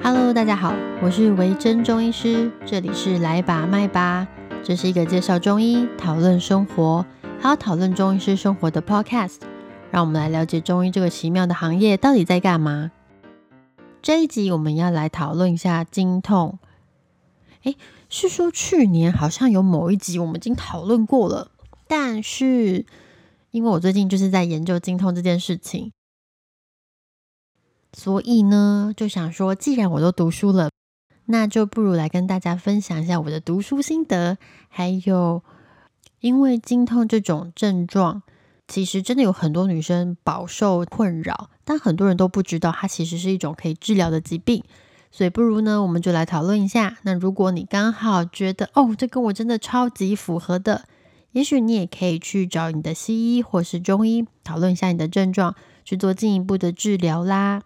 Hello，大家好，我是维珍中医师，这里是来把脉吧，这是一个介绍中医、讨论生活，还有讨论中医师生活的 Podcast。让我们来了解中医这个奇妙的行业到底在干嘛。这一集我们要来讨论一下经痛。诶，是说去年好像有某一集我们已经讨论过了，但是因为我最近就是在研究经痛这件事情。所以呢，就想说，既然我都读书了，那就不如来跟大家分享一下我的读书心得。还有，因为经痛这种症状，其实真的有很多女生饱受困扰，但很多人都不知道它其实是一种可以治疗的疾病。所以，不如呢，我们就来讨论一下。那如果你刚好觉得哦，这跟我真的超级符合的，也许你也可以去找你的西医或是中医讨论一下你的症状，去做进一步的治疗啦。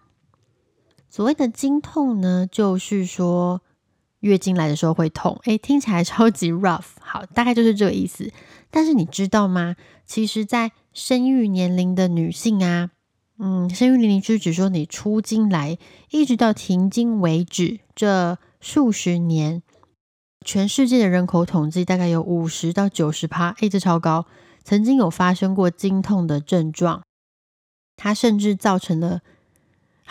所谓的经痛呢，就是说月经来的时候会痛，诶，听起来超级 rough。好，大概就是这个意思。但是你知道吗？其实，在生育年龄的女性啊，嗯，生育年龄就是指说你出经来一直到停经为止这数十年，全世界的人口统计大概有五十到九十趴，诶，这超高。曾经有发生过经痛的症状，它甚至造成了。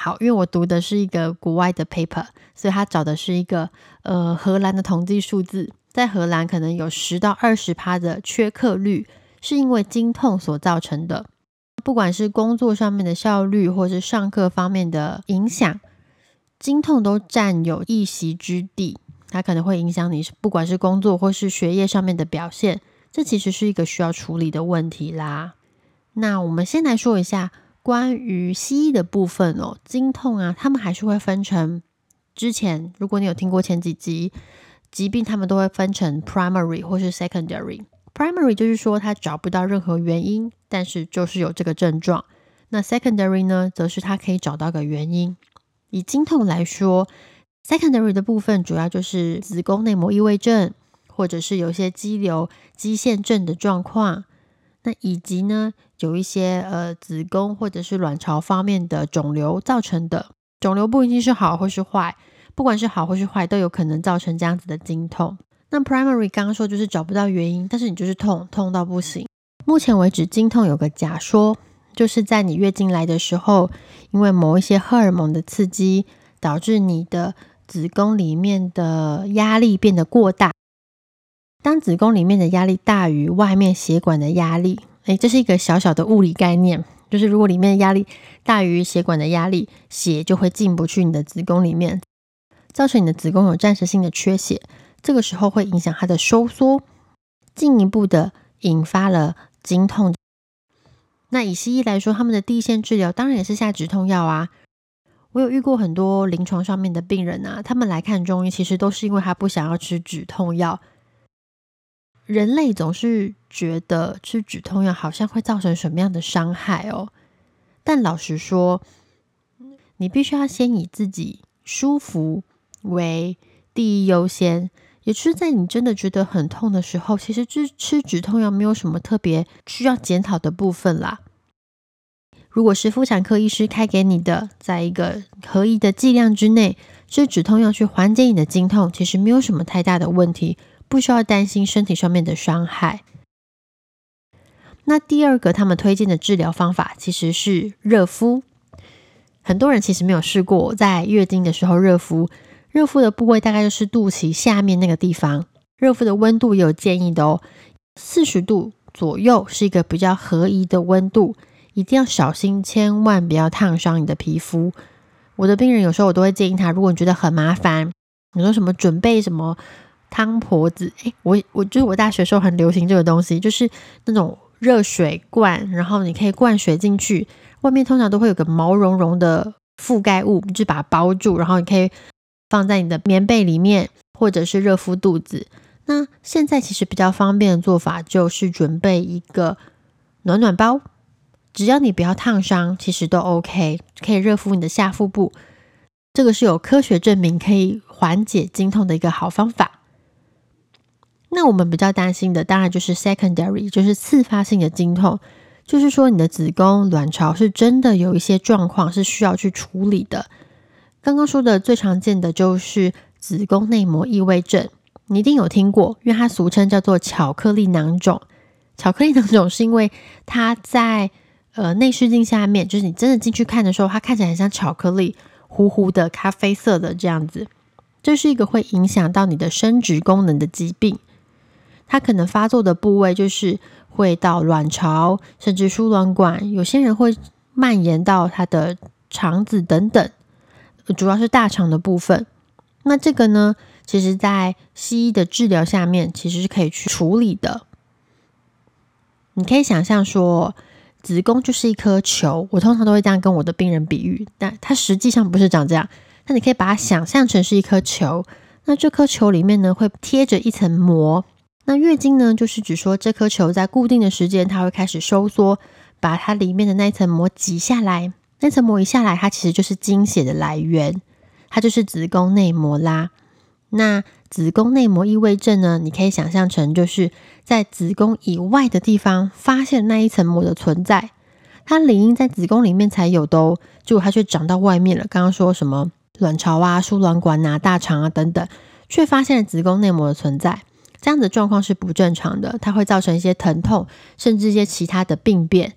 好，因为我读的是一个国外的 paper，所以他找的是一个呃荷兰的统计数字，在荷兰可能有十到二十趴的缺课率是因为经痛所造成的。不管是工作上面的效率，或是上课方面的影响，经痛都占有一席之地。它可能会影响你，不管是工作或是学业上面的表现，这其实是一个需要处理的问题啦。那我们先来说一下。关于西医的部分哦，经痛啊，他们还是会分成。之前如果你有听过前几集疾病，他们都会分成 primary 或是 secondary。primary 就是说他找不到任何原因，但是就是有这个症状。那 secondary 呢，则是他可以找到个原因。以经痛来说，secondary 的部分主要就是子宫内膜异位症，或者是有些肌瘤、肌腺症的状况。那以及呢，有一些呃子宫或者是卵巢方面的肿瘤造成的肿瘤不一定是好或是坏，不管是好或是坏，都有可能造成这样子的经痛。那 primary 刚刚说就是找不到原因，但是你就是痛痛到不行。目前为止，经痛有个假说，就是在你月经来的时候，因为某一些荷尔蒙的刺激，导致你的子宫里面的压力变得过大。当子宫里面的压力大于外面血管的压力，诶，这是一个小小的物理概念，就是如果里面的压力大于血管的压力，血就会进不去你的子宫里面，造成你的子宫有暂时性的缺血，这个时候会影响它的收缩，进一步的引发了经痛。那以西医来说，他们的第一线治疗当然也是下止痛药啊。我有遇过很多临床上面的病人啊，他们来看中医，其实都是因为他不想要吃止痛药。人类总是觉得吃止痛药好像会造成什么样的伤害哦，但老实说，你必须要先以自己舒服为第一优先。也是在你真的觉得很痛的时候，其实吃吃止痛药没有什么特别需要检讨的部分啦。如果是妇产科医师开给你的，在一个可以的剂量之内，吃止痛药去缓解你的经痛，其实没有什么太大的问题。不需要担心身体上面的伤害。那第二个，他们推荐的治疗方法其实是热敷。很多人其实没有试过在月经的时候热敷。热敷的部位大概就是肚脐下面那个地方。热敷的温度也有建议的哦，四十度左右是一个比较合宜的温度。一定要小心，千万不要烫伤你的皮肤。我的病人有时候我都会建议他，如果你觉得很麻烦，你说什么准备什么。汤婆子，哎，我我就是我大学时候很流行这个东西，就是那种热水罐，然后你可以灌水进去，外面通常都会有个毛茸茸的覆盖物，就把它包住，然后你可以放在你的棉被里面，或者是热敷肚子。那现在其实比较方便的做法就是准备一个暖暖包，只要你不要烫伤，其实都 OK，可以热敷你的下腹部。这个是有科学证明可以缓解经痛的一个好方法。那我们比较担心的，当然就是 secondary，就是次发性的经痛，就是说你的子宫、卵巢是真的有一些状况是需要去处理的。刚刚说的最常见的就是子宫内膜异位症，你一定有听过，因为它俗称叫做巧克力囊肿。巧克力囊肿是因为它在呃内视镜下面，就是你真的进去看的时候，它看起来很像巧克力，糊糊的、咖啡色的这样子。这是一个会影响到你的生殖功能的疾病。它可能发作的部位就是会到卵巢，甚至输卵管，有些人会蔓延到他的肠子等等。主要是大肠的部分，那这个呢，其实在西医的治疗下面，其实是可以去处理的。你可以想象说，子宫就是一颗球，我通常都会这样跟我的病人比喻，但它实际上不是长这样。那你可以把它想象成是一颗球，那这颗球里面呢，会贴着一层膜。那月经呢，就是指说这颗球在固定的时间，它会开始收缩，把它里面的那一层膜挤下来。那层膜一下来，它其实就是经血的来源，它就是子宫内膜啦。那子宫内膜异位症呢？你可以想象成就是在子宫以外的地方发现那一层膜的存在，它理应在子宫里面才有的哦，结果它却长到外面了。刚刚说什么卵巢啊、输卵管啊、大肠啊等等，却发现了子宫内膜的存在，这样的状况是不正常的，它会造成一些疼痛，甚至一些其他的病变。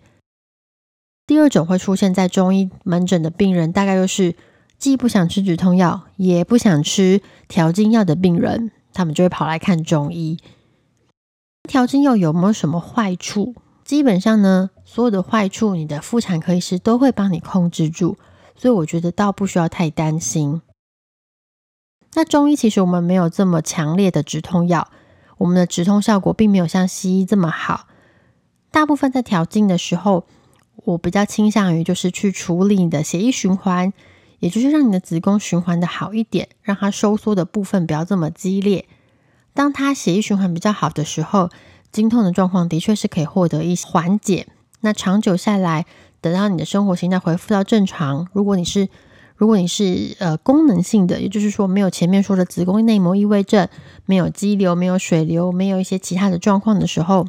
第二种会出现在中医门诊的病人，大概就是既不想吃止痛药，也不想吃调经药的病人，他们就会跑来看中医。调经药有没有什么坏处？基本上呢，所有的坏处，你的妇产科医师都会帮你控制住，所以我觉得倒不需要太担心。那中医其实我们没有这么强烈的止痛药，我们的止痛效果并没有像西医这么好。大部分在调经的时候。我比较倾向于就是去处理你的血液循环，也就是让你的子宫循环的好一点，让它收缩的部分不要这么激烈。当它血液循环比较好的时候，经痛的状况的确是可以获得一些缓解。那长久下来，等到你的生活形态恢复到正常，如果你是如果你是呃功能性的，也就是说没有前面说的子宫内膜异位症，没有肌瘤，没有水流，没有一些其他的状况的时候。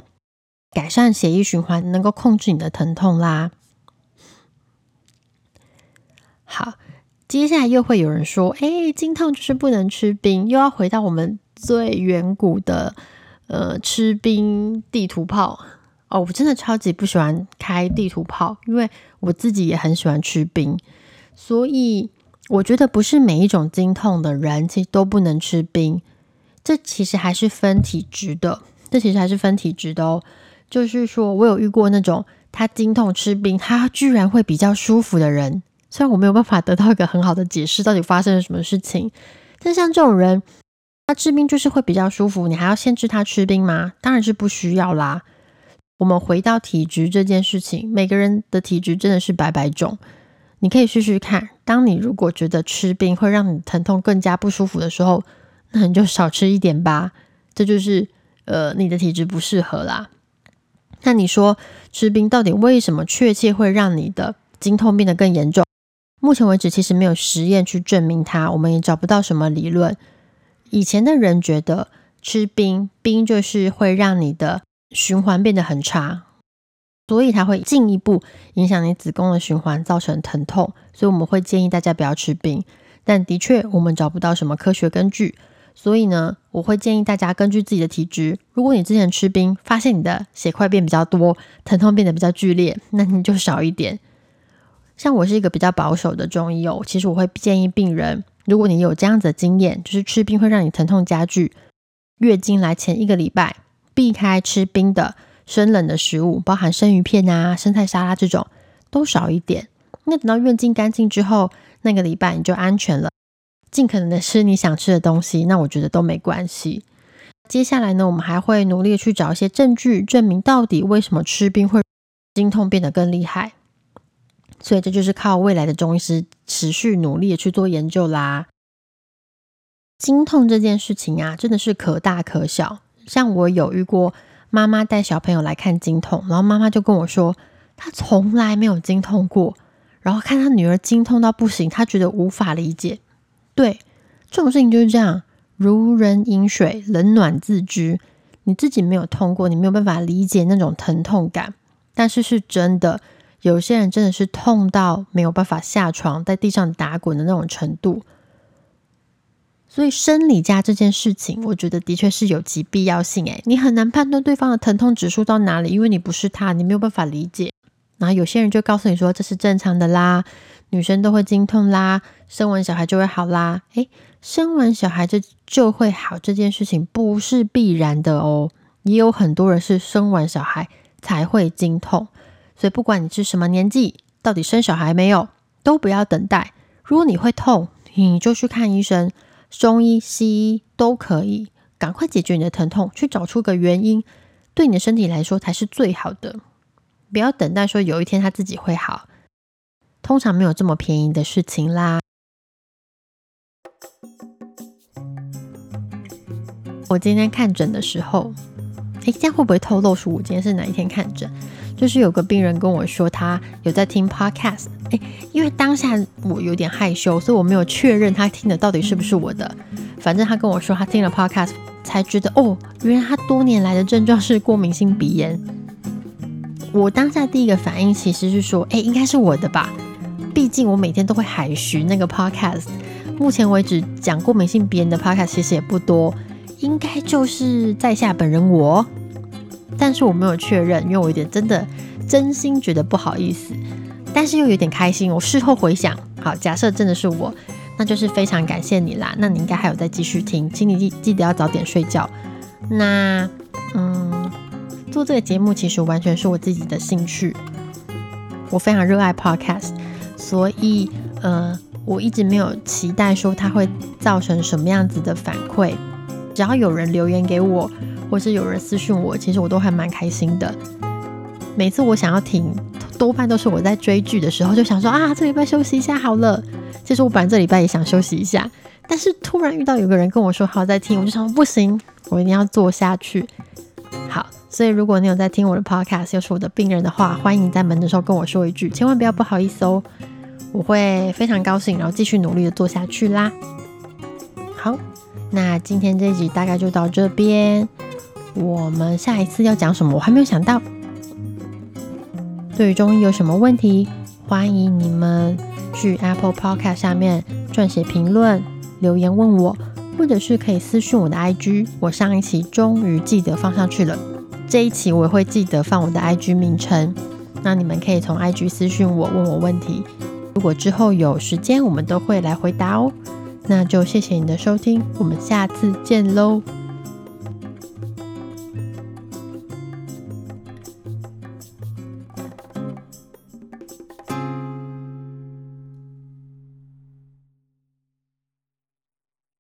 改善血液循环，能够控制你的疼痛啦。好，接下来又会有人说：“哎，经痛就是不能吃冰。”又要回到我们最远古的呃吃冰地图炮哦。我真的超级不喜欢开地图炮，因为我自己也很喜欢吃冰，所以我觉得不是每一种经痛的人其实都不能吃冰。这其实还是分体质的，这其实还是分体质的哦。就是说，我有遇过那种他经痛吃冰，他居然会比较舒服的人。虽然我没有办法得到一个很好的解释，到底发生了什么事情，但像这种人，他吃冰就是会比较舒服。你还要限制他吃冰吗？当然是不需要啦。我们回到体质这件事情，每个人的体质真的是百百种。你可以试试看，当你如果觉得吃冰会让你疼痛更加不舒服的时候，那你就少吃一点吧。这就是呃你的体质不适合啦。那你说吃冰到底为什么确切会让你的经痛变得更严重？目前为止其实没有实验去证明它，我们也找不到什么理论。以前的人觉得吃冰冰就是会让你的循环变得很差，所以它会进一步影响你子宫的循环，造成疼痛。所以我们会建议大家不要吃冰，但的确我们找不到什么科学根据。所以呢，我会建议大家根据自己的体质，如果你之前吃冰，发现你的血块变比较多，疼痛变得比较剧烈，那你就少一点。像我是一个比较保守的中医哦，其实我会建议病人，如果你有这样子的经验，就是吃冰会让你疼痛加剧，月经来前一个礼拜避开吃冰的生冷的食物，包含生鱼片啊、生菜沙拉这种，都少一点。那等到月经干净之后，那个礼拜你就安全了。尽可能的吃你想吃的东西，那我觉得都没关系。接下来呢，我们还会努力去找一些证据，证明到底为什么吃冰会经痛变得更厉害。所以这就是靠未来的中医师持续努力去做研究啦。经痛这件事情啊，真的是可大可小。像我有遇过妈妈带小朋友来看经痛，然后妈妈就跟我说，她从来没有经痛过，然后看她女儿经痛到不行，她觉得无法理解。对，这种事情就是这样，如人饮水，冷暖自知。你自己没有痛过，你没有办法理解那种疼痛感。但是是真的，有些人真的是痛到没有办法下床，在地上打滚的那种程度。所以生理假这件事情，我觉得的确是有其必要性。诶，你很难判断对方的疼痛指数到哪里，因为你不是他，你没有办法理解。然后有些人就告诉你说这是正常的啦，女生都会经痛啦，生完小孩就会好啦。诶，生完小孩就就会好这件事情不是必然的哦，也有很多人是生完小孩才会经痛。所以不管你是什么年纪，到底生小孩没有，都不要等待。如果你会痛，你就去看医生。中医、西医都可以，赶快解决你的疼痛，去找出个原因，对你的身体来说才是最好的。不要等待说有一天他自己会好，通常没有这么便宜的事情啦。我今天看诊的时候，诶，这样会不会透露出我今天是哪一天看诊？就是有个病人跟我说，他有在听 podcast。哎，因为当下我有点害羞，所以我没有确认他听的到底是不是我的。反正他跟我说他听了 podcast，才觉得哦，原来他多年来的症状是过敏性鼻炎。我当下第一个反应其实是说，哎，应该是我的吧？毕竟我每天都会海巡那个 podcast，目前为止讲过敏性鼻炎的 podcast 其实也不多，应该就是在下本人我。但是我没有确认，因为我有点真的真心觉得不好意思。但是又有点开心，我事后回想，好，假设真的是我，那就是非常感谢你啦。那你应该还有在继续听，请你记记得要早点睡觉。那，嗯，做这个节目其实完全是我自己的兴趣，我非常热爱 podcast，所以，呃，我一直没有期待说它会造成什么样子的反馈。只要有人留言给我，或是有人私讯我，其实我都还蛮开心的。每次我想要停。多半都是我在追剧的时候就想说啊，这礼拜休息一下好了。其实我本来这礼拜也想休息一下，但是突然遇到有个人跟我说好在听，我就想不行，我一定要做下去。好，所以如果你有在听我的 podcast，又是我的病人的话，欢迎你在门的时候跟我说一句，千万不要不好意思哦，我会非常高兴，然后继续努力的做下去啦。好，那今天这一集大概就到这边，我们下一次要讲什么，我还没有想到。对于中医有什么问题，欢迎你们去 Apple Podcast 下面撰写评论、留言问我，或者是可以私讯我的 IG。我上一期终于记得放上去了，这一期我也会记得放我的 IG 名称。那你们可以从 IG 私讯我问我问题，如果之后有时间，我们都会来回答哦。那就谢谢你的收听，我们下次见喽。